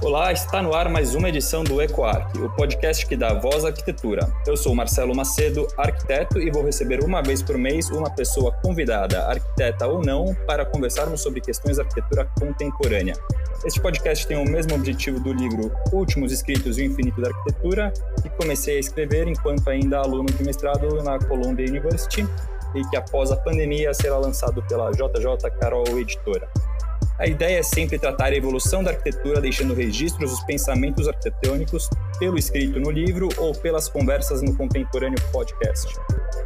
Olá, está no ar mais uma edição do EcoArc, o podcast que dá voz à arquitetura. Eu sou Marcelo Macedo, arquiteto, e vou receber uma vez por mês uma pessoa convidada, arquiteta ou não, para conversarmos sobre questões de arquitetura contemporânea. Este podcast tem o mesmo objetivo do livro Últimos Escritos e o Infinito da Arquitetura, que comecei a escrever enquanto ainda aluno de mestrado na Columbia University e que após a pandemia será lançado pela JJ Carol Editora. A ideia é sempre tratar a evolução da arquitetura, deixando registros dos pensamentos arquitetônicos pelo escrito no livro ou pelas conversas no contemporâneo podcast.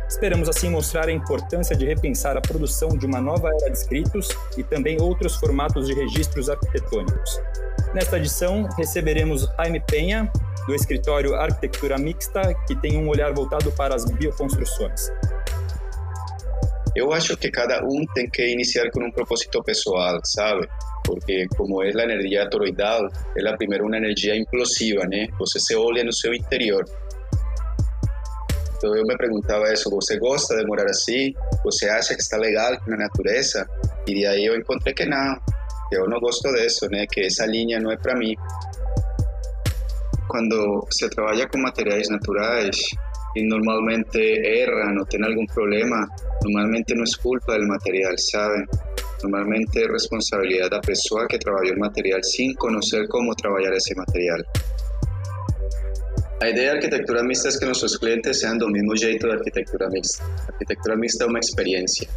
Esperamos assim mostrar a importância de repensar a produção de uma nova era de escritos e também outros formatos de registros arquitetônicos. Nesta edição, receberemos Jaime Penha, do escritório Arquitetura Mixta, que tem um olhar voltado para as bioconstruções. Eu acho que cada um tem que iniciar com um propósito pessoal, sabe? Porque como é a energia toroidal, ela primeiro uma energia implosiva, né? Você se olha no seu interior. Então eu me perguntava isso, você gosta de morar assim? Você acha que está legal com a natureza? E daí eu encontrei que não, que eu não gosto disso, né? Que essa linha não é para mim. Quando se trabalha com materiais naturais, y normalmente erran o tienen algún problema, normalmente no es culpa del material, ¿saben? Normalmente es responsabilidad de la persona que trabajó el material sin conocer cómo trabajar ese material. La idea de arquitectura mixta es que nuestros clientes sean del mismo jeito de arquitectura mixta. arquitectura mixta es una experiencia.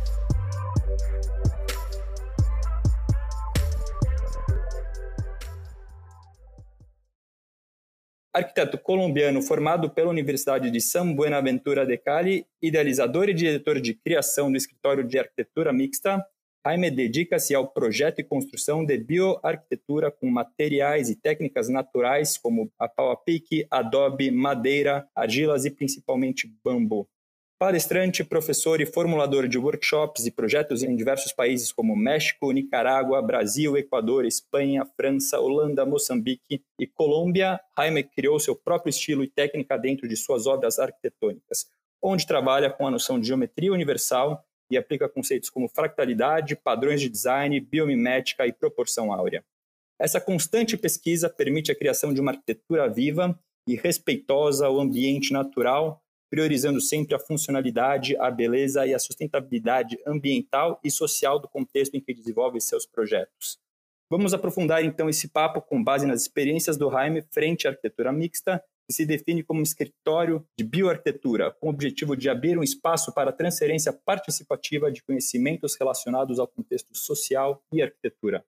Arquiteto colombiano formado pela Universidade de San Buenaventura de Cali, idealizador e diretor de criação do escritório de arquitetura mixta, Jaime dedica-se ao projeto e construção de bioarquitetura com materiais e técnicas naturais como a pau a pique, adobe, madeira, argilas e principalmente bambu. Palestrante, professor e formulador de workshops e projetos em diversos países como México, Nicarágua, Brasil, Equador, Espanha, França, Holanda, Moçambique e Colômbia, Jaime criou seu próprio estilo e técnica dentro de suas obras arquitetônicas, onde trabalha com a noção de geometria universal e aplica conceitos como fractalidade, padrões de design, biomimética e proporção áurea. Essa constante pesquisa permite a criação de uma arquitetura viva e respeitosa ao ambiente natural, priorizando sempre a funcionalidade, a beleza e a sustentabilidade ambiental e social do contexto em que desenvolve seus projetos. Vamos aprofundar então esse papo com base nas experiências do Jaime frente à arquitetura mixta, que se define como um escritório de bioarquitetura, com o objetivo de abrir um espaço para a transferência participativa de conhecimentos relacionados ao contexto social e arquitetura.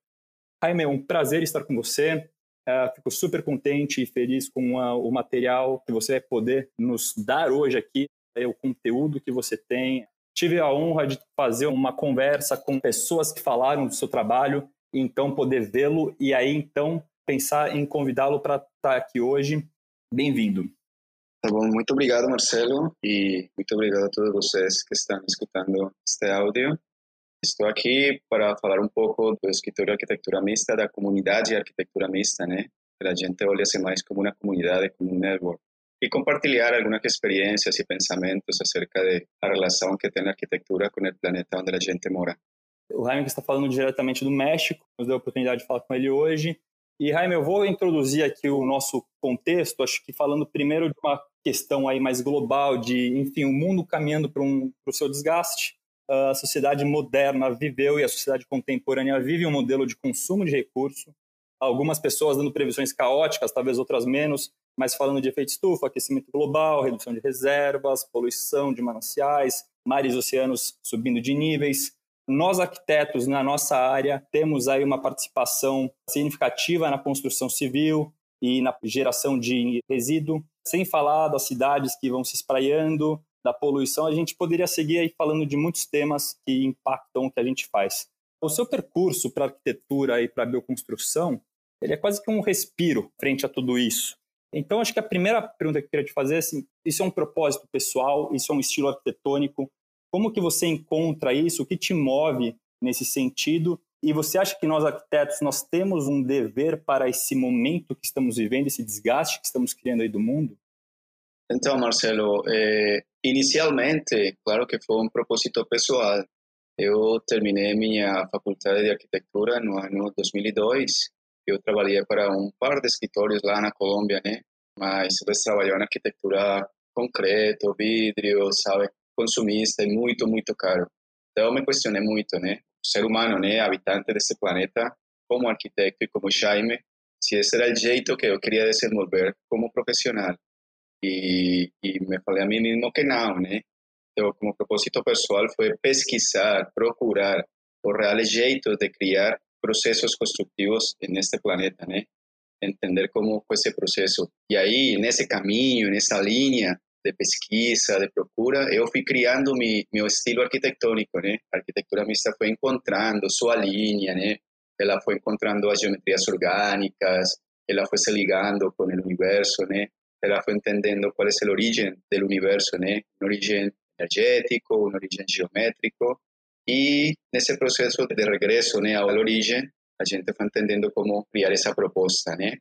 Jaime, é um prazer estar com você. Uh, fico super contente e feliz com a, o material que você vai poder nos dar hoje aqui, é, o conteúdo que você tem. Tive a honra de fazer uma conversa com pessoas que falaram do seu trabalho, então poder vê-lo e aí então pensar em convidá-lo para estar tá aqui hoje. Bem-vindo. Tá bom, muito obrigado, Marcelo, e muito obrigado a todos vocês que estão escutando este áudio. Estou aqui para falar um pouco do escritório arquitetura mista, da comunidade de arquitetura mista, né? Que a gente olha-se mais como uma comunidade, como um network. E compartilhar algumas experiências e pensamentos acerca da relação que tem a arquitetura com o planeta onde a gente mora. O Jaime está falando diretamente do México, nos deu a oportunidade de falar com ele hoje. E, Jaime, eu vou introduzir aqui o nosso contexto, acho que falando primeiro de uma questão aí mais global, de, enfim, o mundo caminhando para um, o seu desgaste, a sociedade moderna viveu e a sociedade contemporânea vive um modelo de consumo de recurso. Algumas pessoas dando previsões caóticas, talvez outras menos, mas falando de efeito estufa, aquecimento global, redução de reservas, poluição de mananciais, mares e oceanos subindo de níveis. Nós, arquitetos, na nossa área, temos aí uma participação significativa na construção civil e na geração de resíduo, sem falar das cidades que vão se espraiando, da poluição, a gente poderia seguir aí falando de muitos temas que impactam o que a gente faz. O seu percurso para arquitetura e para bioconstrução, ele é quase que um respiro frente a tudo isso. Então, acho que a primeira pergunta que eu queria te fazer é assim, isso é um propósito pessoal, isso é um estilo arquitetônico, como que você encontra isso, o que te move nesse sentido? E você acha que nós arquitetos nós temos um dever para esse momento que estamos vivendo, esse desgaste que estamos criando aí do mundo? Então, Marcelo, é, inicialmente, claro que foi um propósito pessoal. Eu terminei minha faculdade de arquitetura no ano 2002. Eu trabalhei para um par de escritórios lá na Colômbia, né? Mas eles trabalhavam na arquitetura concreto, vidro, sabe? Consumista e muito, muito caro. Então, eu me questionei muito, né? O ser humano, né? Habitante desse planeta, como arquiteto e como Jaime, se esse era o jeito que eu queria desenvolver como profissional. E, e me falei a mim mesmo que não, né? Então, como propósito pessoal foi pesquisar, procurar o real jeito de criar processos construtivos neste planeta, né? Entender como foi esse processo. E aí, nesse caminho, nessa linha de pesquisa, de procura, eu fui criando mi, meu estilo arquitetônico, né? A arquitetura mista foi encontrando sua linha, né? Ela foi encontrando as geometrias orgânicas, ela foi se ligando com o universo, né? Ela foi entendendo qual é o origem do universo, né? Um origem energético, um origem geométrico. E nesse processo de regresso né, à origem, a gente foi entendendo como criar essa proposta, né?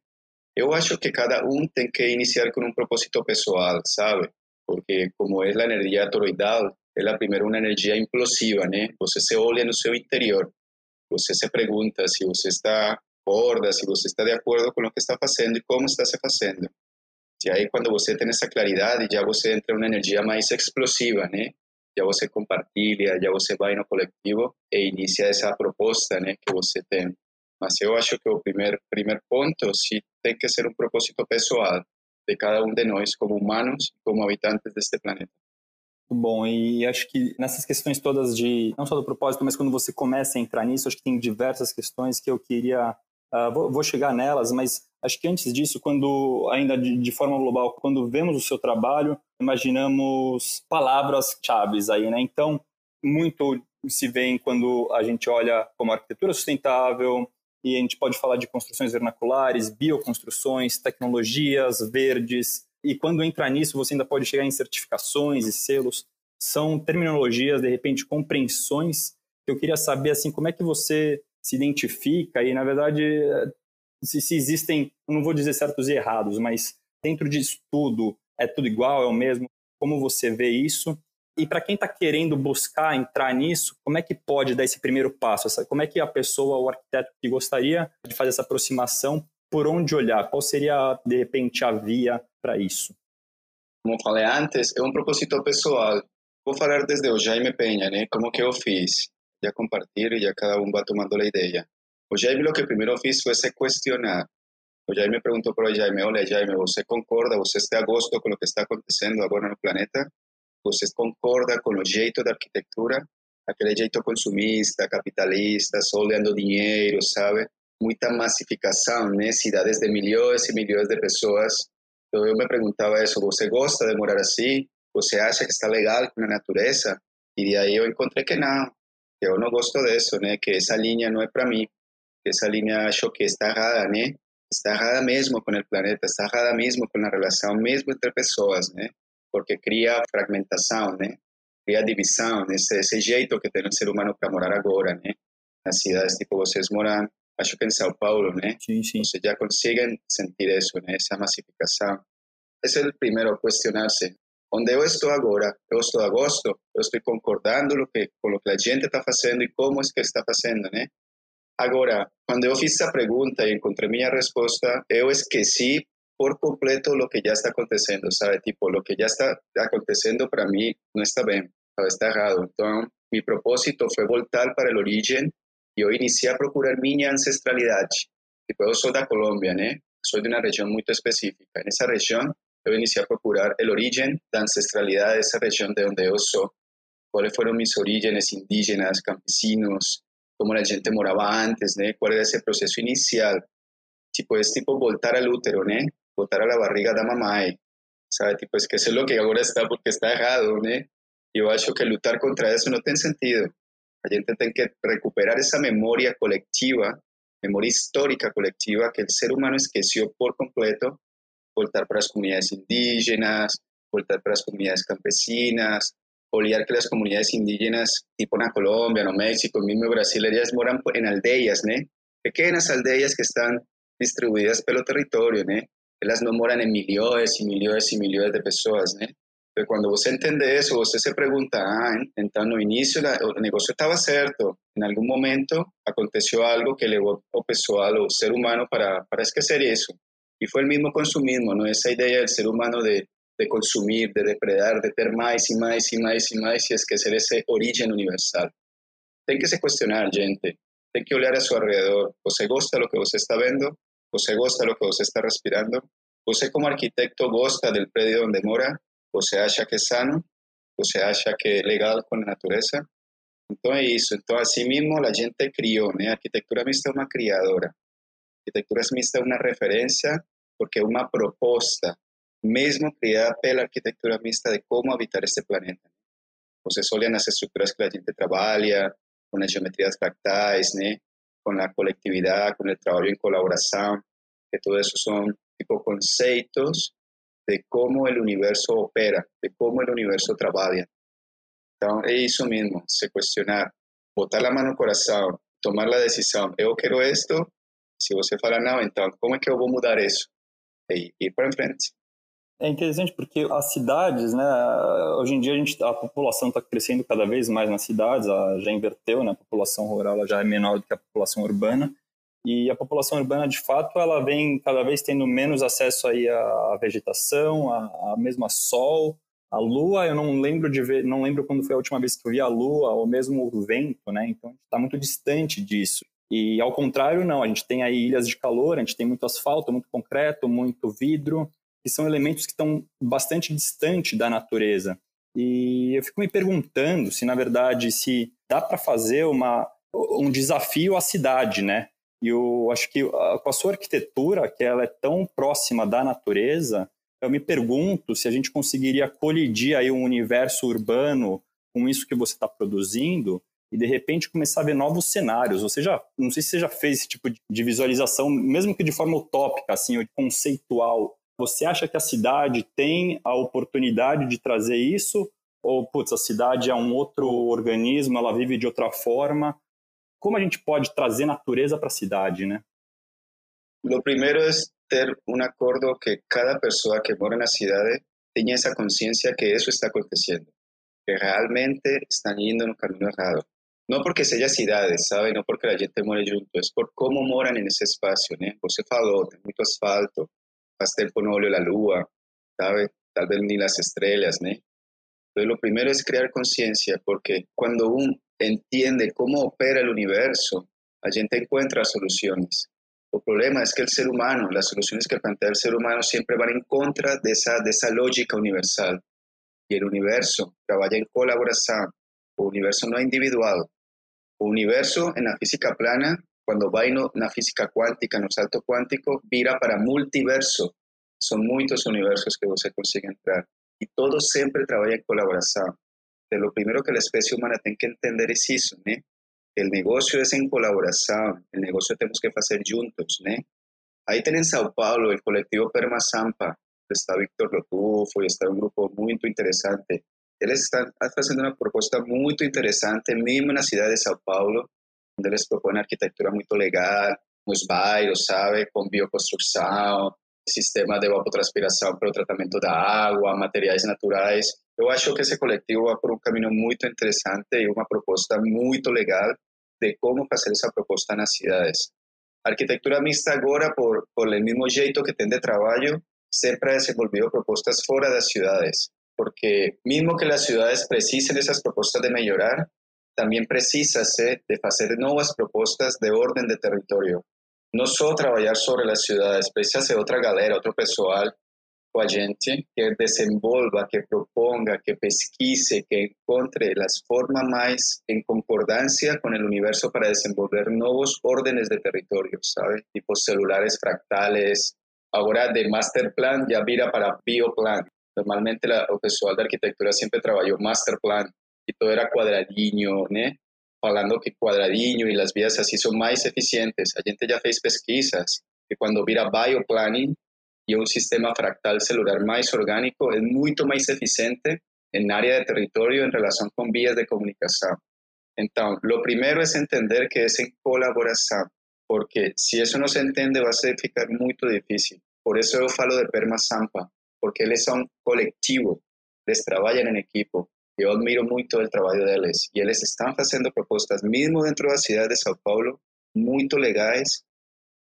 Eu acho que cada um tem que iniciar com um propósito pessoal, sabe? Porque como é a energia toroidal, ela primeiro uma energia implosiva, né? Você se olha no seu interior, você se pergunta se você está acorda, se você está de acordo com o que está fazendo e como está se fazendo. E aí, quando você tem essa claridade, já você entra em uma energia mais explosiva, né? Já você compartilha, já você vai no coletivo e inicia essa proposta, né, que você tem. Mas eu acho que o primeiro primeiro ponto, tem que ser um propósito pessoal de cada um de nós, como humanos, como habitantes deste planeta. Bom, e acho que nessas questões todas de, não só do propósito, mas quando você começa a entrar nisso, acho que tem diversas questões que eu queria Uh, vou, vou, chegar nelas, mas acho que antes disso, quando ainda de, de, forma global, quando vemos o seu trabalho, imaginamos palavras-chave aí, né? Então, muito se vê quando a gente olha como arquitetura sustentável, e a gente pode falar de construções vernaculares, bioconstruções, tecnologias verdes, e quando entra nisso, você ainda pode chegar em certificações e selos. São terminologias, de repente, compreensões eu queria saber, assim, como é que você se identifica e, na verdade, se, se existem, não vou dizer certos e errados, mas dentro disso tudo é tudo igual, é o mesmo, como você vê isso? E para quem está querendo buscar entrar nisso, como é que pode dar esse primeiro passo? Como é que a pessoa, o arquiteto que gostaria de fazer essa aproximação, por onde olhar? Qual seria, de repente, a via para isso? Como falei antes, é um propósito pessoal. Vou falar desde o Jaime Penha, né? Como que eu fiz? ya compartir y ya cada uno va tomando la idea. O Jaime lo que primero hizo fue se cuestionar. O Jaime preguntó por Jaime, hola Jaime, ¿usted concorda, usted está a gosto con lo que está acontecendo agora no planeta? ¿Usted concorda con los jeito de arquitectura? Aquele jeito consumista, capitalista, só olhando dinheiro, sabe? Muita massificação, né? Cidades de milhões e milhões de pessoas. Então eu me perguntava isso, você gosta de morar assim? Você acha que está legal com a natureza? E de aí eu encontrei que não, que eu não gosto disso, né? Que essa linha não é para mim. Essa linha acho que está errada, né? Está errada mesmo com o planeta, está errada mesmo com a relação mesmo entre pessoas, né? Porque cria fragmentação, né? Cria divisão, esse, esse jeito que tem o ser humano para morar agora, né? Nas cidades, tipo, vocês moram, acho que em São Paulo, né? Sim, sim. Vocês já conseguem sentir isso, né? Essa massificação. Esse é o primeiro, questionar-se onde eu estou agora, eu estou a gosto, eu estou concordando lo que, com o que a gente está fazendo e como é que está fazendo, né? Agora, quando eu fiz essa pergunta e encontrei minha resposta, eu esqueci por completo o que já está acontecendo, sabe? Tipo, o que já está acontecendo para mim não está bem, está errado. Então, meu propósito foi voltar para a origem e eu iniciei a procurar minha ancestralidade. Tipo, eu sou da Colômbia, né? Sou de uma região muito específica. Nessa região, yo inicié a procurar el origen, la ancestralidad de esa región de donde yo soy, cuáles fueron mis orígenes indígenas, campesinos, cómo la gente moraba antes, ¿no? cuál era ese proceso inicial. Tipo, es tipo voltar al útero, ¿no? voltar a la barriga da mamá, ¿sabe? Tipo, es que eso es lo que ahora está porque está errado, ¿no? Yo acho que luchar contra eso no tiene sentido. La gente tiene que recuperar esa memoria colectiva, memoria histórica colectiva que el ser humano esqueció por completo voltar para las comunidades indígenas, voltar para las comunidades campesinas, olvidar que las comunidades indígenas, tipo en Colombia, en México, mismo Brasil, ellas moran en aldeas, ¿no? Pequeñas aldeas que están distribuidas pelo territorio, ¿no? elas não moram em milhões e milhões e milhões de pessoas, né? Então, quando você entende isso, você se pergunta, ah, então no início o negócio estava certo, em algum momento aconteceu algo que levou o pessoal, o ser humano, para, para esquecer isso. E foi o mesmo consumismo, não? essa ideia do ser humano de, de consumir, de depredar, de ter mais e mais e mais e mais e esquecer essa origem universal. Tem que se questionar, gente. Tem que olhar a seu alrededor. Você gosta do que você está vendo? Você gosta do que você está respirando? Você, como arquitecto, gosta do prédio onde mora? Você acha que é sano? Você acha que é legal com a natureza? Então é isso. Então, assim mesmo, a gente criou, né? A arquitetura criadora. A arquitetura mista é uma referência porque é uma proposta, mesmo criada pela arquitetura mista, de como habitar este planeta. Vocês olham as estruturas que a gente trabalha, com as geometrias fractais, né? com a coletividade, com o trabalho em colaboração, que tudo isso são tipo conceitos de cómo el universo opera, de cómo el universo trabaja. Entonces, es eso mismo, se cuestionar, botar la mano no corazón, tomar la decisión, yo quiero esto, se você fala não, então como é que eu vou mudar isso? E ir para frente. É interessante porque as cidades, né, hoje em dia a, gente, a população está crescendo cada vez mais nas cidades, já inverteu, né, a população rural já é menor do que a população urbana, e a população urbana, de fato, ela vem cada vez tendo menos acesso aí à vegetação, a, a mesmo a sol, a lua. Eu não lembro de ver, não lembro quando foi a última vez que eu vi a lua, ou mesmo o vento, né? Então, está muito distante disso. E ao contrário, não. A gente tem aí ilhas de calor, a gente tem muito asfalto, muito concreto, muito vidro, que são elementos que estão bastante distante da natureza. E eu fico me perguntando se, na verdade, se dá para fazer uma, um desafio à cidade, né? E eu acho que com a sua arquitetura, que ela é tão próxima da natureza, eu me pergunto se a gente conseguiria colidir aí um universo urbano com isso que você está produzindo e de repente começar a ver novos cenários. Você já, não sei se você já fez esse tipo de visualização, mesmo que de forma utópica, assim, ou conceitual. Você acha que a cidade tem a oportunidade de trazer isso? Ou, putz, a cidade é um outro organismo, ela vive de outra forma? como a gente pode trazer natureza para a cidade, né? Lo primeiro é ter um acordo que cada pessoa que mora na cidade tenha essa consciência que isso está acontecendo, que realmente estão indo no caminho errado. Não porque seja cidade, sabe? Não porque a gente mora junto, é por como moram nesse espaço, né? Você falou, tem muito asfalto, faz tempo não olho a lua, sabe? Talvez nem as estrelas, né? Então, o primeiro é criar consciência, porque quando um entiende cómo opera el universo, la gente encuentra soluciones. El problema es que el ser humano, las soluciones que plantea el ser humano siempre van en contra de esa, de esa lógica universal. Y el universo trabaja en colaboración. El universo no es individual. El universo en la física plana, cuando va en la física cuántica, en el salto cuántico, vira para multiverso. Son muchos universos que se consigue entrar. Y todo siempre trabaja en colaboración lo primero que la especie humana tiene que entender es eso, ¿no? El negocio es en colaboración, el negocio tenemos que hacer juntos, ¿no? Ahí tienen en Sao Paulo el colectivo Perma Sampa, está Víctor Lotufo y está un grupo muy interesante. Ellos están haciendo una propuesta muy interesante, mismo en la ciudad de Sao Paulo, donde les propone arquitectura muy legal, muy bairros, sabe, con bioconstrucción, sistema de evapotranspiração para o tratamento da água, materiais naturais. Eu acho que esse coletivo vai por um caminho muito interessante e uma proposta muito legal de como fazer essa proposta nas cidades. A arquitetura mista agora, por, por o mesmo jeito que tem de trabalho, sempre desenvolveu propostas fora das cidades, porque mesmo que as cidades precisem dessas propostas de melhorar, também precisa-se de fazer novas propostas de ordem de território, não só trabalhar sobre as cidades, precisa ser outra galera, outro pessoal com a gente que desenvolva, que proponga, que pesquise, que encontre as formas mais em concordância com o universo para desenvolver novos ordens de território, sabe? Tipo celulares fractales. Agora de master plan já vira para bioplan. Normalmente la, o pessoal da arquitetura sempre trabalhou master plan e todo era quadradinho, né? falando que cuadradinho y las vías así son más eficientes. La gente ya fez pesquisas que cuando vira bioplanning y un sistema fractal celular más orgánico es mucho más eficiente en área de territorio en relación con vías de comunicación. Entonces, lo primero es entender que es en colaboración, porque si eso no se entiende va a ser ficar muy difícil. Por eso eu falo de Perma Sampa, porque eles são coletivo, eles trabalham em equipo. Eu admiro muito o trabalho deles. E eles estão fazendo propostas, mesmo dentro da cidade de São Paulo, muito legais.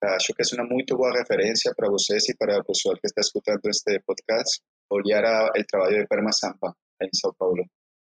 Acho que é uma muito boa referência para vocês e para o pessoal que está escutando este podcast, olhar o trabalho de Perma Sampa em São Paulo.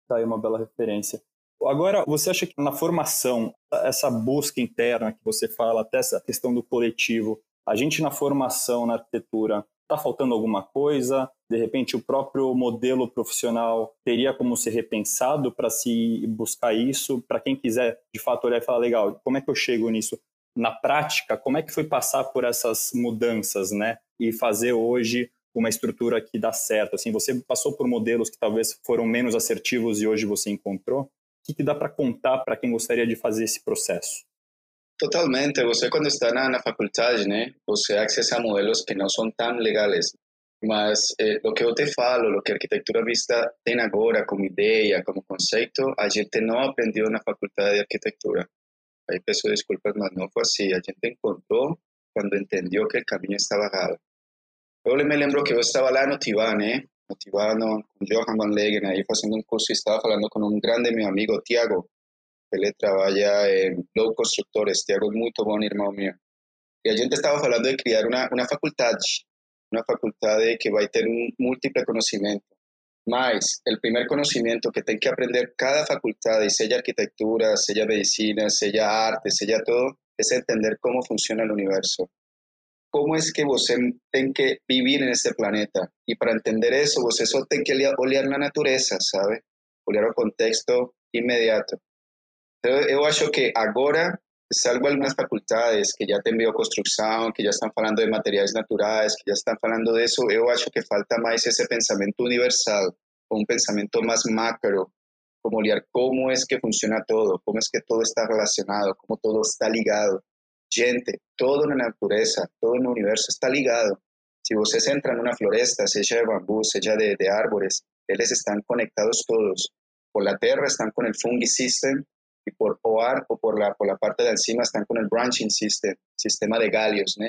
Está aí uma bela referência. Agora, você acha que na formação, essa busca interna que você fala, até essa questão do coletivo, a gente na formação, na arquitetura, está faltando alguma coisa? De repente, o próprio modelo profissional teria como ser repensado para se buscar isso? Para quem quiser, de fato, olhar e falar, legal, como é que eu chego nisso? Na prática, como é que foi passar por essas mudanças, né? E fazer hoje uma estrutura que dá certo? Assim, você passou por modelos que talvez foram menos assertivos e hoje você encontrou? que, que dá para contar para quem gostaria de fazer esse processo? Totalmente. Você, quando está na, na faculdade, né, você acessa modelos que não são tão legais. Mas eh, o que eu te falo, o que a arquitetura vista tem agora como ideia, como conceito, a gente não aprendeu na faculdade de arquitetura. Aí peço desculpas, mas não foi assim. A gente encontrou quando entendeu que o caminho estava errado. Eu me lembro que eu estava lá no Tibá, né? motivando con Johan Van Legen ahí haciendo un curso y estaba hablando con un grande mi amigo Tiago, que le trabaja en Low Constructores. Tiago es muy buen hermano mío. Y a gente estaba hablando de crear una, una facultad, una facultad de que va a tener un múltiple conocimiento. Más, el primer conocimiento que tiene que aprender cada facultad, y sea arquitectura, sea medicina, sea arte, sea todo, es entender cómo funciona el universo cómo es que vos tiene que vivir en este planeta. Y para entender eso, vos eso tiene que olear la naturaleza, ¿sabe? Olear el contexto inmediato. Entonces, yo acho que ahora, salvo algunas facultades que ya tienen bioconstrucción, que ya están hablando de materiales naturales, que ya están hablando de eso, yo acho que falta más ese pensamiento universal, un pensamiento más macro, como olear cómo es que funciona todo, cómo es que todo está relacionado, cómo todo está ligado gente, todo en la naturaleza, todo en el universo está ligado. Si ustedes entran en una floresta, sea de bambú, sea de, de árboles, ellos están conectados todos. Por la tierra están con el fungi system y por OAR o por la, por la parte de encima están con el branching system, sistema de galios, ¿no?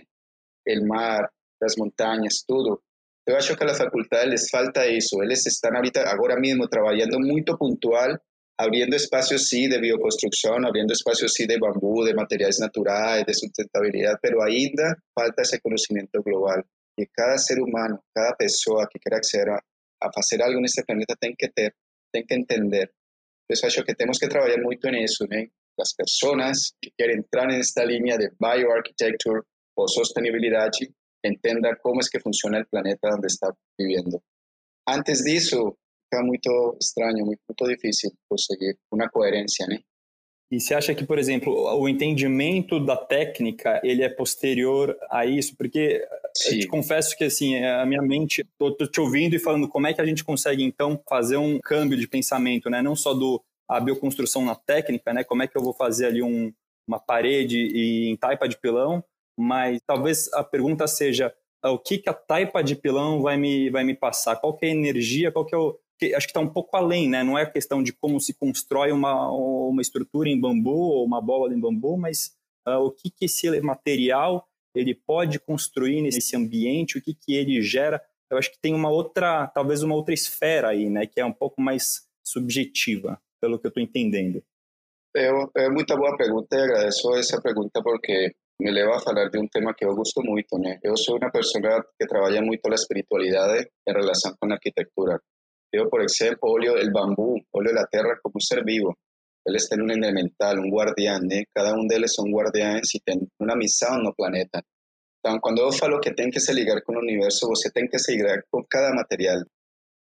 el mar, las montañas, todo. Yo acho que a las facultades les falta eso. Ellos están ahorita, ahora mismo, trabajando muy puntual abriendo espacios sí de bioconstrucción, abriendo espacios sí de bambú, de materiales naturales, de sustentabilidad, pero ainda falta ese conocimiento global. Y cada ser humano, cada persona que quiera acceder a, hacer algo en este planeta tiene que, tiene que entender. Entonces, acho que tenemos que trabajar mucho en eso, ¿no? Las personas que quieren entrar en esta línea de bioarchitecture o sostenibilidad, entendan cómo es que funciona el planeta donde está viviendo. Antes de eso, fica muito estranho, muito, muito difícil conseguir uma coerência, né? E você acha que, por exemplo, o entendimento da técnica ele é posterior a isso? Porque Sim. eu te confesso que assim a minha mente, estou te ouvindo e falando como é que a gente consegue então fazer um câmbio de pensamento, né? Não só do a bioconstrução na técnica, né? Como é que eu vou fazer ali um, uma parede em taipa de pilão? Mas talvez a pergunta seja o que, que a taipa de pilão vai me, vai me passar? Qual que é a energia? Qual que é o, acho que está um pouco além, né? Não é a questão de como se constrói uma, uma estrutura em bambu ou uma bola em bambu, mas uh, o que, que esse material ele pode construir nesse ambiente, o que, que ele gera. Eu acho que tem uma outra, talvez uma outra esfera aí, né? Que é um pouco mais subjetiva, pelo que eu estou entendendo. É, é muita boa pergunta e agradeço essa pergunta porque me leva a falar de um tema que eu gosto muito, né? Eu sou uma pessoa que trabalha muito a espiritualidade em relação com a arquitetura. Yo, por ejemplo, olio el bambú, olio la tierra como un ser vivo. Él está en un elemental, un guardián, ¿eh? cada uno de ellos son guardianes y tienen una misión no planeta. Entonces, cuando yo falo que tiene que se ligar con el universo, usted tiene que se ligar con cada material.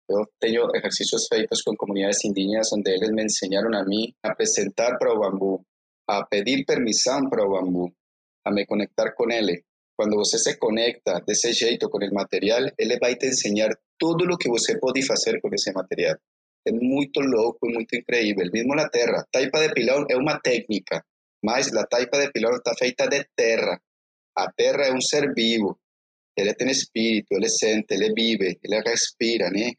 Yo tengo ejercicios feitos con comunidades indígenas donde ellos me enseñaron a mí a presentar para el bambú, a pedir permisión para el bambú, a me conectar con él. Cuando usted se conecta de ese jeito con el material, él va a te enseñar todo lo que você pode fazer com esse material. É muito louco muito incrível. Mesmo na terra, taipa de pilão é uma técnica, mas a taipa de pilão está feita de terra. A terra é um ser vivo. Ele tem espírito, ele sente, ele vive, ele respira, né?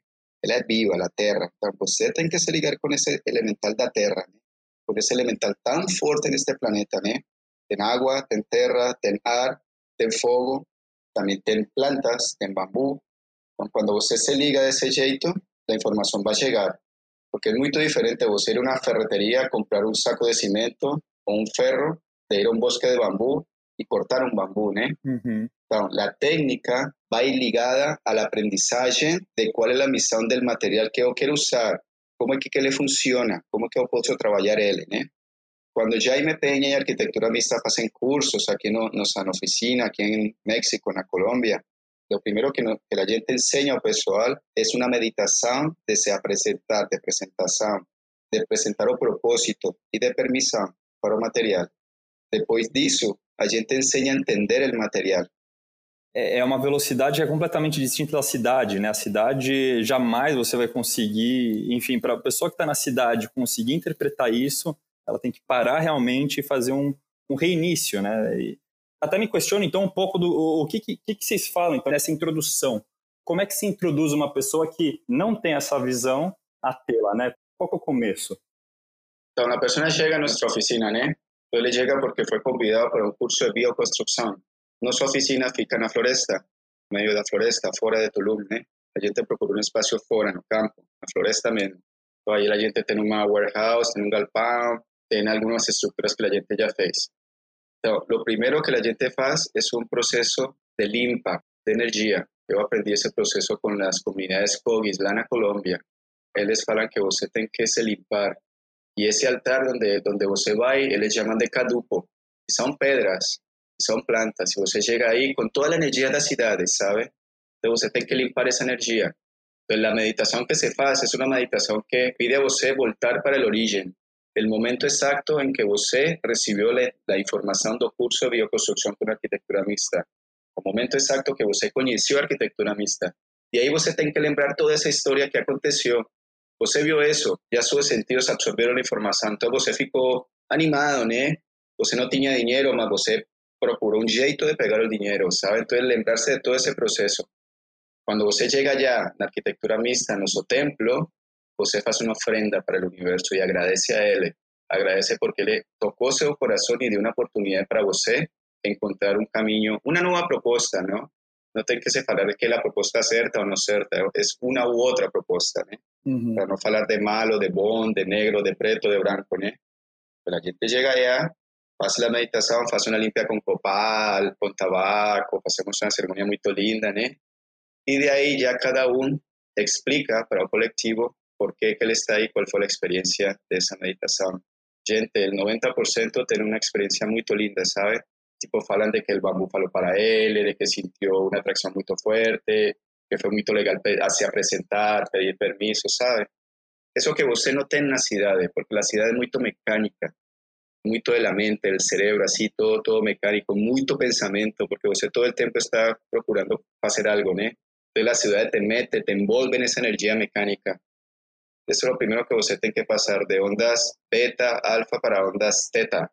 Ele é viva, a terra. Então você tem que se ligar com esse elemental da terra, né? com esse elemental tão forte neste planeta, né? Tem água, tem terra, tem ar, tem fogo, também tem plantas, tem bambu. Então, quando você se liga desse jeito, a informação vai chegar. Porque é muito diferente você ir a uma ferreteria, comprar um saco de cimento ou um ferro, de ir a um bosque de bambu e cortar um bambu, né? Uhum. Então, a técnica vai ligada à aprendizagem de qual é a missão do material que eu quero usar, como é que ele funciona, como é que eu posso trabalhar ele, né? Quando Jaime Peña e Arquitectura Mista fazem cursos aqui no, nossa oficina, aqui em México, na Colômbia, o primeiro que, no, que a gente ensina ao pessoal é uma meditação de se apresentar, de apresentação, de apresentar o propósito e de permissão para o material. Depois disso, a gente ensina a entender o material. É, é uma velocidade é completamente distinta da cidade, né? A cidade jamais você vai conseguir, enfim, para a pessoa que está na cidade conseguir interpretar isso, ela tem que parar realmente e fazer um, um reinício, né? E até me questiono então um pouco do o que, que, que vocês falam então, nessa introdução. Como é que se introduz uma pessoa que não tem essa visão a tê-la, né? Qual é o começo? Então, a pessoa chega à nossa oficina, né? Ele chega porque foi convidado para um curso de bioconstrução. Nossa oficina fica na floresta, no meio da floresta, fora de Tulum, né? A gente procura um espaço fora, no campo, na floresta mesmo. Então, aí a gente tem uma warehouse, tem um galpão, tem algumas estruturas que a gente já fez. Então, o primeiro que a gente faz é um processo de limpa de energia. Eu aprendi esse processo com as comunidades Cogis lá na Colômbia. Eles falam que você tem que se limpar. E esse altar onde, onde você vai, eles chamam de cadupo. E são pedras, são plantas. E você chega aí com toda a energia da cidade, sabe? Então você tem que limpar essa energia. Então, a meditação que se faz é uma meditação que pide a você voltar para o origen, el momento exacto en que você recibió la información del curso de bioconstrucción con arquitectura mixta, el momento exacto que você conheció arquitectura mixta. Y ahí você tem que lembrar toda esa historia que aconteció. Você viu eso, ya sus sentidos absorbieron la información, entonces você ficou animado, né? Você no tenía dinero, mas você procuró un jeito de pegar el dinero, sabe? Entonces, lembrarse de todo ese proceso. Cuando você llega allá, la arquitectura mixta, en nuestro templo, você faz uma ofrenda para o universo e agradece a ele. Agradece porque ele tocou seu coração e deu uma oportunidade para você encontrar um caminho, uma nova proposta, não? Não tem que se falar que a proposta é certa ou não certa, é uma ou outra proposta, né? Uhum. Para não falar de malo, de bom, de negro, de preto, de branco, né? Quando a gente chega allá, faz a meditação, faz uma limpia com copal, com tabaco, fazemos uma cerimônia muito linda, né? E de aí já cada um explica para o coletivo por qué él está ahí, cuál fue la experiencia de esa meditación. Gente, el 90% tiene una experiencia muy linda, ¿sabe? Tipo, falan de que el bambú faló para él, de que sintió una atracción muy fuerte, que fue muy legal hacia presentar, pedir permiso, ¿sabe? Eso que usted no tiene en la ciudad, porque la ciudad es muy mecánica, muy de la mente, el cerebro, así, todo, todo mecánico, muy pensamiento, porque usted todo el tiempo está procurando hacer algo, ¿no? Entonces la ciudad te mete, te envuelve en esa energía mecánica eso es lo primero que usted tiene que pasar de ondas beta, alfa para ondas teta,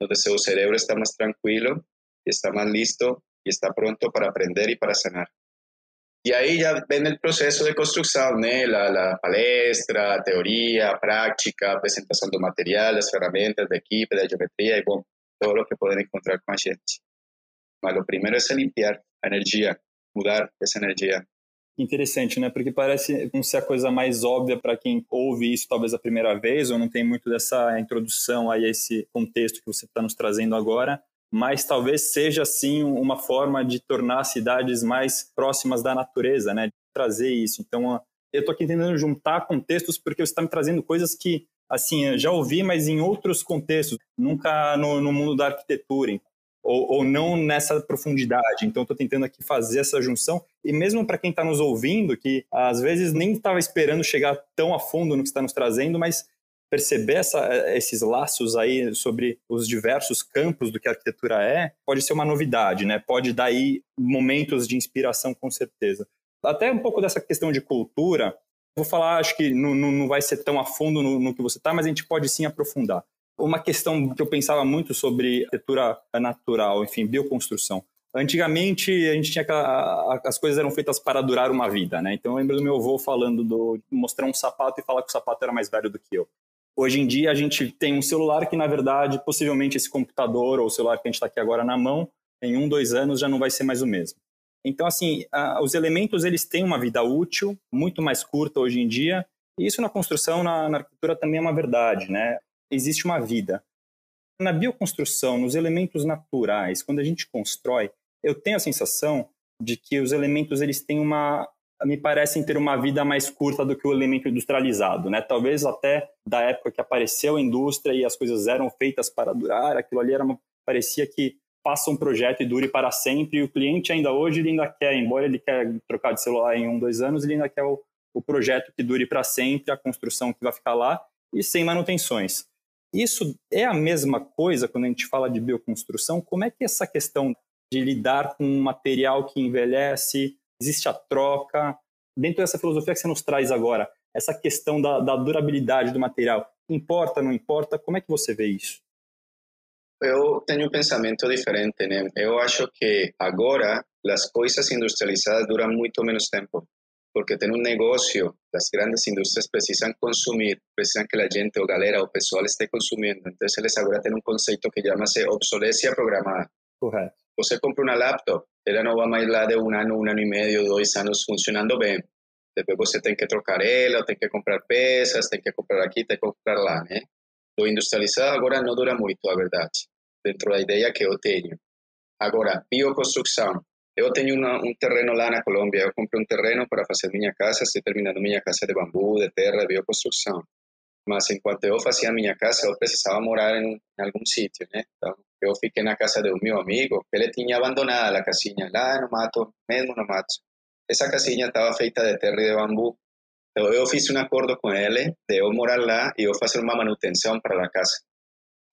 donde su cerebro está más tranquilo y está más listo y está pronto para aprender y para sanar. Y ahí ya ven el proceso de construcción, la, la, palestra, teoría, práctica, presentación de materiales, herramientas de equipo, de geometría y todo lo que pueden encontrar con la gente. Pero lo primero es limpiar energía, mudar esa energía interessante, né? Porque parece não ser a coisa mais óbvia para quem ouve isso talvez a primeira vez, ou não tem muito dessa introdução aí a esse contexto que você está nos trazendo agora, mas talvez seja sim uma forma de tornar as cidades mais próximas da natureza, né? De trazer isso. Então, eu estou aqui tentando juntar contextos porque você está me trazendo coisas que, assim, já ouvi, mas em outros contextos, nunca no, no mundo da arquitetura ou, ou não nessa profundidade. Então, estou tentando aqui fazer essa junção. E mesmo para quem está nos ouvindo, que às vezes nem estava esperando chegar tão a fundo no que está nos trazendo, mas perceber essa, esses laços aí sobre os diversos campos do que a arquitetura é, pode ser uma novidade, né? Pode dar aí momentos de inspiração, com certeza. Até um pouco dessa questão de cultura, vou falar, acho que não, não vai ser tão a fundo no, no que você está, mas a gente pode sim aprofundar. Uma questão que eu pensava muito sobre arquitetura natural, enfim, bioconstrução. Antigamente, a gente tinha as coisas eram feitas para durar uma vida, né? Então, eu lembro do meu avô falando do mostrar um sapato e falar que o sapato era mais velho do que eu. Hoje em dia, a gente tem um celular que, na verdade, possivelmente esse computador ou o celular que a gente está aqui agora na mão, em um, dois anos já não vai ser mais o mesmo. Então, assim, a, os elementos eles têm uma vida útil muito mais curta hoje em dia, e isso na construção, na, na arquitetura também é uma verdade, né? Existe uma vida. Na bioconstrução, nos elementos naturais, quando a gente constrói, eu tenho a sensação de que os elementos eles têm uma me parecem ter uma vida mais curta do que o elemento industrializado, né? Talvez até da época que apareceu a indústria e as coisas eram feitas para durar, aquilo ali era uma, parecia que passa um projeto e dure para sempre. E o cliente ainda hoje ele ainda quer, embora ele quer trocar de celular em um, dois anos, ele ainda quer o, o projeto que dure para sempre, a construção que vai ficar lá e sem manutenções. Isso é a mesma coisa quando a gente fala de bioconstrução. Como é que essa questão de lidar com um material que envelhece, existe a troca, dentro dessa filosofia que você nos traz agora, essa questão da, da durabilidade do material, importa, não importa? Como é que você vê isso? Eu tenho um pensamento diferente, né? Eu acho que agora as coisas industrializadas duram muito menos tempo, porque tem um negócio, as grandes indústrias precisam consumir, precisam que a gente, ou galera, o pessoal esteja consumindo. Então, eles agora têm um conceito que chama-se obsolescência programada. Correto. Você compra uma laptop, ela não vai mais lá de um ano, um ano e meio, dois anos funcionando bem. Depois você tem que trocar ela, tem que comprar peças, tem que comprar aqui, tem que comprar lá, né? O industrializado agora não dura muito, a verdade, dentro da ideia que eu tenho. Agora, bioconstrução. Eu tenho uma, um terreno lá na Colômbia, eu comprei um terreno para fazer minha casa, estou terminando minha casa de bambu, de terra, de bioconstrução. Mas enquanto eu fazia minha casa, eu precisava morar em, em algum sítio, né? Então, eu fiquei na casa de um meu amigo, que ele tinha abandonado a casinha lá no mato, mesmo no mato. Essa casinha estava feita de terra e de bambu, então, eu fiz um acordo com ele de eu morar lá e eu fazer uma manutenção para a casa.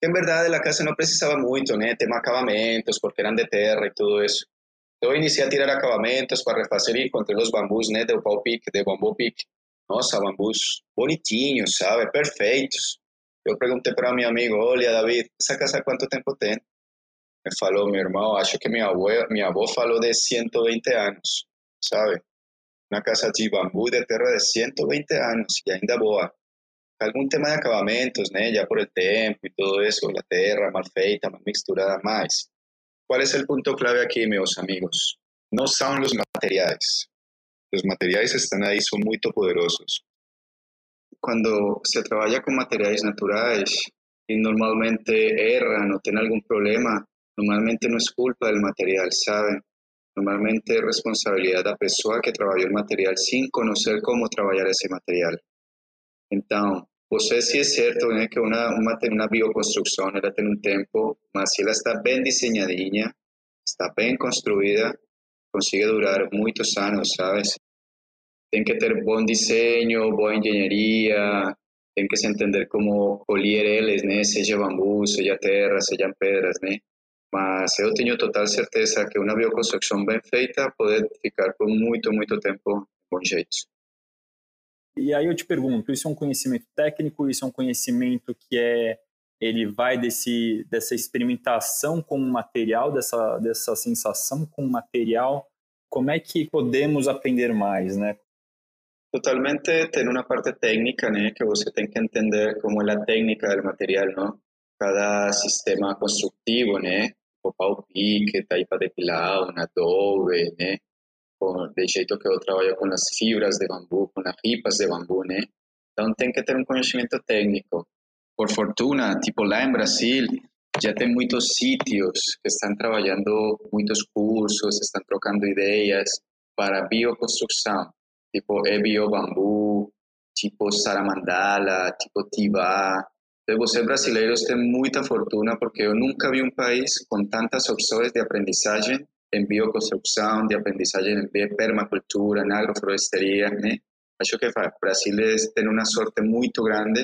Em verdade, a casa não precisava muito, né? Tem acabamentos, porque eram de terra e tudo isso. Então, eu iniciei a tirar acabamentos para refazer e encontrei os bambus, né? Do pau de bambu pique. Nossa, bambus bonitinhos, sabe? Perfeitos. Eu perguntei para meu amigo, olha, David, essa casa quanto tempo tem? Ele falou, meu irmão, acho que minha avó, minha avó falou de 120 anos, sabe? uma casa de bambu de terra de 120 anos e ainda boa. Algum tema de acabamentos, né? Já por o tempo e tudo isso, a terra mal feita, mal misturada, mais. Qual é o ponto clave aqui, meus amigos? Não são os materiais. Os materiais estão aí, são muito poderosos. Quando se trabalha com materiais naturais e normalmente erram ou tem algum problema, normalmente não é culpa do material, sabe? Normalmente es responsabilidad de la persona que trabajó el material sin conocer cómo trabajar ese material. Entonces, pues sí es cierto que una, una, una bioconstrucción ela tiene un tiempo, mas si ela está bien diseñadinha, está bien construida, consigue durar muchos años, sabes? Tiene que tener buen diseño, buena ingeniería, tiene que se entender cómo colher eles, né? Seja bambu, seja terra, sejam pedras, né? Mas eu tenho total certeza que uma bioconstrução bem feita pode ficar por muito, muito tempo bom jeito. E aí eu te pergunto, isso é um conhecimento técnico, isso é um conhecimento que é ele vai desse dessa experimentação com o material, dessa dessa sensação com o material, como é que podemos aprender mais, né? Totalmente tem uma parte técnica, né, que você tem que entender como é a técnica do material, não? cada sistema constructivo, né? O pau pique, taipa depilado, un adobe, né? Com, de jeito que eu trabalho com as fibras de bambu, com as ripas de bambu, né? Então tem que ter um conhecimento técnico. Por fortuna, tipo lá em Brasil, já tem muitos sítios que estão trabalhando muitos cursos, estão trocando ideias para bioconstrução, tipo bambu, tipo saramandala, tipo tibá, você brasileiros têm muita fortuna porque eu nunca vi um país com tantas opções de aprendizagem em bioconstrução, de aprendizagem em permacultura, em agrofloresteria, né? Acho que o Brasil tem uma sorte muito grande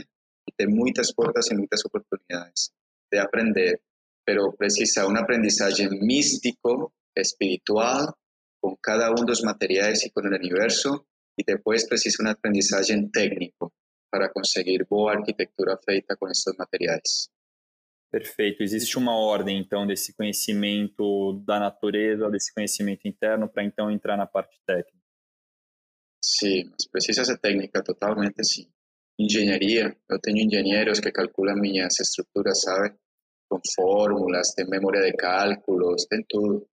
e tem muitas portas e muitas oportunidades de aprender, pero precisa uma aprendizagem místico, espiritual, com cada um dos materiais e com o universo, e depois precisa uma aprendizagem técnico, para conseguir boa feita com esses materiais. Perfeito. Existe uma ordem, então, desse conhecimento da natureza, desse conhecimento interno, para então entrar na parte técnica. Sim, precisa ser técnica totalmente, sim. Engenharia, eu tenho engenheiros que calculam minhas estruturas, sabe? Com fórmulas, tem memória de cálculos, tem tudo.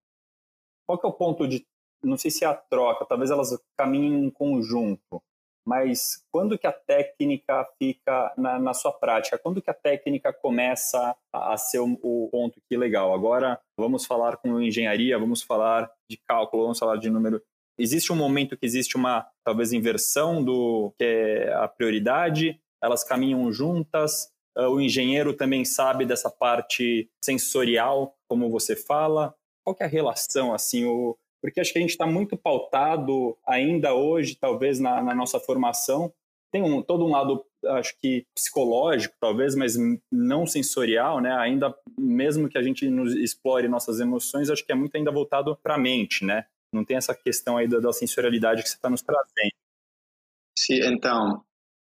Qual que é o ponto de não sei se é a troca, talvez elas caminhem em conjunto, mas quando que a técnica fica na, na sua prática? Quando que a técnica começa a, a ser o, o, ponto que legal? Agora vamos falar com engenharia, vamos falar de cálculo, vamos falar de número. Existe um momento que existe uma talvez inversão do que é a prioridade, elas caminham juntas. Ah, o engenheiro também sabe dessa parte sensorial, como você fala. Qual que é a relação assim? O, porque acho que a gente está muito pautado ainda hoje, talvez na, na, nossa formação. Tem um, todo um lado, acho que psicológico, talvez, mas não sensorial, né? Ainda, mesmo que a gente nos explore nossas emoções, acho que é muito ainda voltado para a mente, né? Não tem essa questão aí da, da sensorialidade que você está nos trazendo. Sim, então,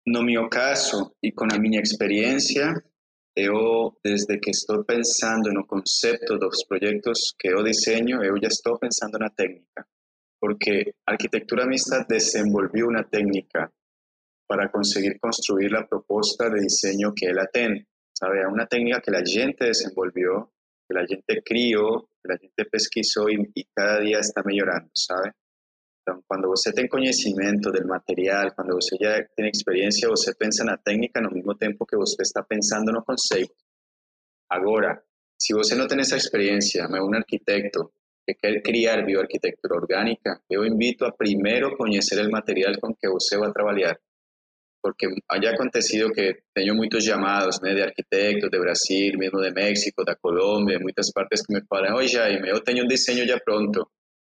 no meu caso e com a minha experiência, eu, desde que estou pensando no conceito dos projetos que eu desenho, eu já estou pensando na técnica. Porque a arquitetura mista desenvolveu uma técnica para conseguir construir a proposta de desenho que ela tem. Sabe? É uma técnica que a gente desenvolveu, que a gente criou, que a gente pesquisou e, e cada dia está melhorando, sabe? Então, quando você tem conhecimento do material, quando você já tem experiência, você pensa na técnica no mesmo tempo que você está pensando no conceito. Agora, se você não tem essa experiência, mas é um arquiteto que quer criar bioarquitetura orgânica, eu invito a primeiro conhecer o material com que você vai trabalhar. Porque já acontecido que tenho muitos chamados né, de arquitetos de Brasil, mesmo de México, da Colômbia, muitas partes que me falam, oi Jaime, eu tenho um desenho já pronto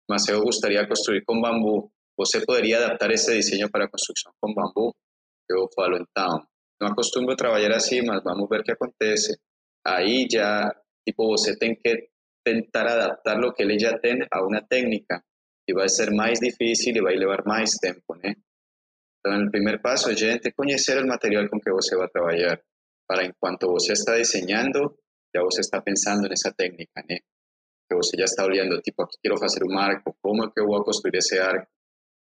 mas eu gostaria construir com bambu. Você poderia adaptar esse desenho para construção com bambu? Eu falo, então, não acostumo trabalhar assim, mas vamos ver o que acontece. Aí já, tipo, você tem que tentar adaptar o que ele já tem a uma técnica. E vai ser mais difícil e vai levar mais tempo, né? Então, o primeiro passo é a gente conhecer o material com que você vai trabalhar. Para enquanto você está desenhando, já você está pensando nessa técnica, né? Que você já está olhando, tipo, aqui quero fazer um arco, como é que eu vou construir esse arco?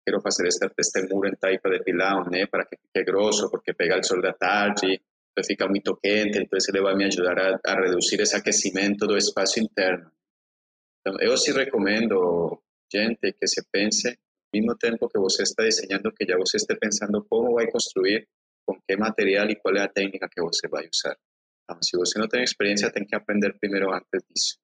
Quero fazer este, este muro em taipa de pilão, né, para que fique grosso, porque pegar o sol da tarde, fica muito quente, então ele vai me ajudar a, a reduzir esse aquecimento do espaço interno. Então, eu sim recomendo, gente, que se pense, ao mesmo tempo que você está desenhando, que já você esteja pensando como vai construir, com que material e qual é a técnica que você vai usar. Então, se você não tem experiência, tem que aprender primeiro antes disso.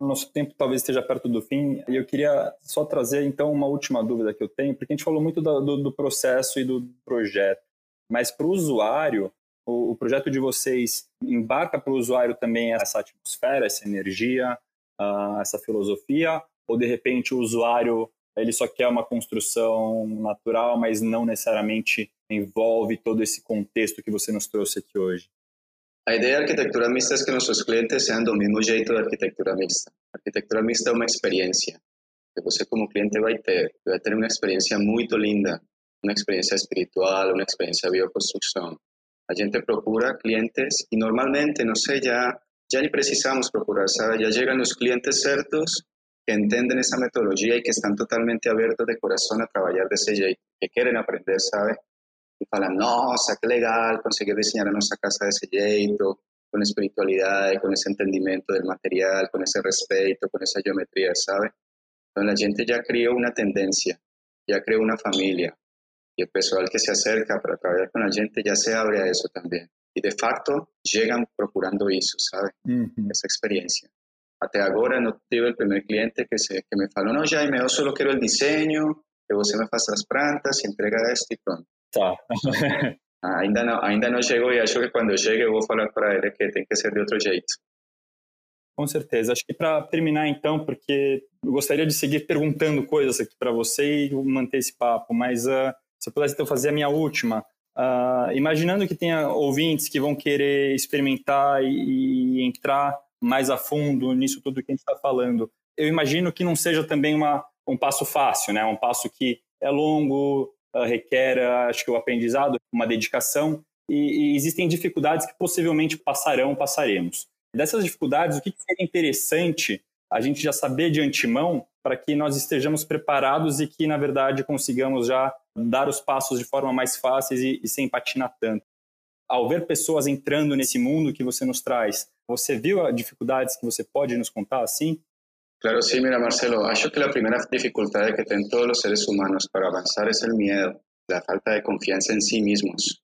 Nosso tempo talvez esteja perto do fim. E eu queria só trazer então uma última dúvida que eu tenho, porque a gente falou muito do, do, processo e do projeto, mas para o usuário, o, projeto de vocês embarca para o usuário também essa atmosfera, essa energia, uh, essa filosofia, ou de repente o usuário ele só quer uma construção natural, mas não necessariamente envolve todo esse contexto que você nos trouxe aqui hoje? A ideia da arquitetura mista é que nossos clientes sejam do mesmo jeito da arquitetura mista. A arquitetura mista é uma experiência que você como cliente vai ter. Vai ter uma experiência muito linda, uma experiência espiritual, uma experiência de bioconstrução. A gente procura clientes e normalmente, não sei, já, já nem precisamos procurar, sabe? Já chegam os clientes certos que entendem essa metodologia e que estão totalmente abertos de coração a trabalhar desse jeito, que querem aprender, sabe? E falam, nossa, que legal conseguir desenhar a nossa casa desse jeito, com espiritualidade, com esse entendimento do material, com esse respeito, com essa geometria, sabe? Então a gente já criou uma tendência, já criou uma família. E o pessoal que se acerca para trabalhar com a gente já se abre a isso também. E de fato, chegam procurando isso, sabe? Uhum. Essa experiência. Até agora não tive o primeiro cliente que, se, que me falou, não, Jaime, eu só quero o desenho, que você me faça as plantas, entrega isto e pronto. Tá. ainda não, ainda não chegou e acho que quando chegue eu vou falar para ele que tem que ser de outro jeito. Com certeza. Acho que para terminar então, porque eu gostaria de seguir perguntando coisas aqui para você e manter esse papo, mas uh, se eu pudesse então fazer a minha última, uh, imaginando que tenha ouvintes que vão querer experimentar e, e entrar mais a fundo nisso tudo que a gente está falando, eu imagino que não seja também uma, um passo fácil, né? Um passo que é longo, requer, acho que o aprendizado, uma dedicação, e, e, existem dificuldades que possivelmente passarão, passaremos. Dessas dificuldades, o que, seria interessante a gente já saber de antemão para que nós estejamos preparados e que, na verdade, consigamos já dar os passos de forma mais fáceis e, e sem patinar tanto. Ao ver pessoas entrando nesse mundo que você nos traz, você viu as dificuldades que você pode nos contar assim? Claro, sí, mira, Marcelo, acho que la primera dificultad que tienen todos los seres humanos para avanzar es el miedo, la falta de confianza en sí mismos.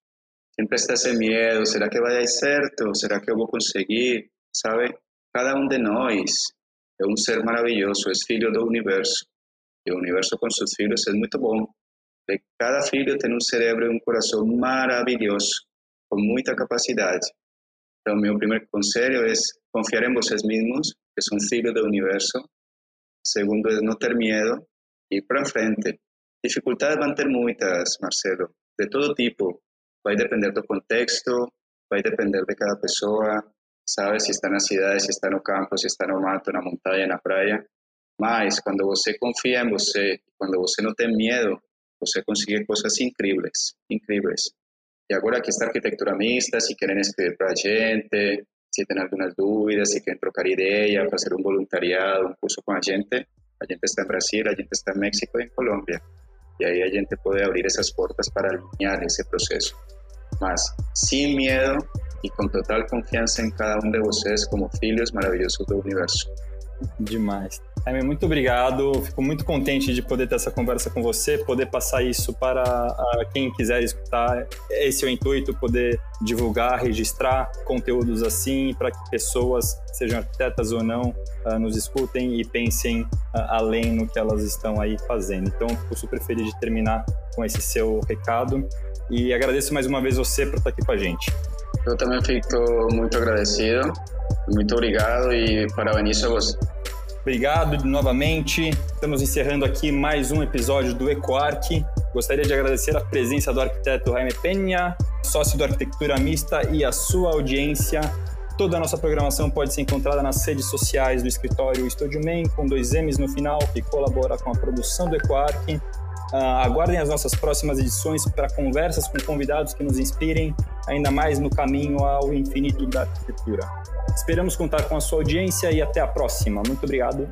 Siempre está ese miedo, ¿será que vaya a cierto? ¿Será que voy a conseguir? ¿Sabe? Cada uno de nosotros es un ser maravilloso, es filho del universo. Y el universo con sus filhos es muy bom. De cada filho tiene un cerebro y un corazón maravilloso, con mucha capacidad. Entonces, mi primer consejo es confiar en vosotros mismos, que son filhos del universo. Segundo es no tener miedo, ir para frente. Dificultades van a tener muchas, Marcelo, de todo tipo. Va a depender del contexto, va a depender de cada persona, sabes? Si está en la ciudad, si está en el campo, si está en el mato, montaña, en la playa. Mas, cuando você confía en você, cuando você no tiene miedo, você consigue cosas increíbles, increíbles. Y ahora aquí está arquitectura mixta, si quieren escribir para gente, si tienen algunas dudas, si quieren trocar ideas, hacer un voluntariado, un curso con la gente, la gente está en Brasil, la gente está en México y en Colombia. Y ahí la gente puede abrir esas puertas para alinear ese proceso. Más, sin miedo y con total confiança em cada um de vocês como filhos maravilhosos do universo. Demais. Jaime, muito obrigado. Fico muito contente de poder ter essa conversa com você, poder passar isso para quem quiser escutar. Esse é o intuito, poder divulgar, registrar conteúdos assim, para que pessoas, sejam arquitetas ou não, ah, nos escutem e pensem ah, além no que elas estão aí fazendo. Então, fico super feliz de terminar com esse seu recado e agradeço mais uma vez você por estar aqui com a gente. Eu também fico muito agradecido. Muito obrigado e parabéns a você. Obrigado novamente. Estamos encerrando aqui mais um episódio do EcoArc. Gostaria de agradecer a presença do arquiteto Jaime Penha, sócio do Arquitetura Mista e a sua audiência. Toda a nossa programação pode ser encontrada nas redes sociais do escritório Estúdio Man, com dois M's no final, que colabora com a produção do EcoArc. Uh, aguardem as nossas próximas edições para conversas com convidados que nos inspirem ainda mais no caminho ao infinito da arquitetura. Esperamos contar com a sua audiência e até a próxima. Muito obrigado.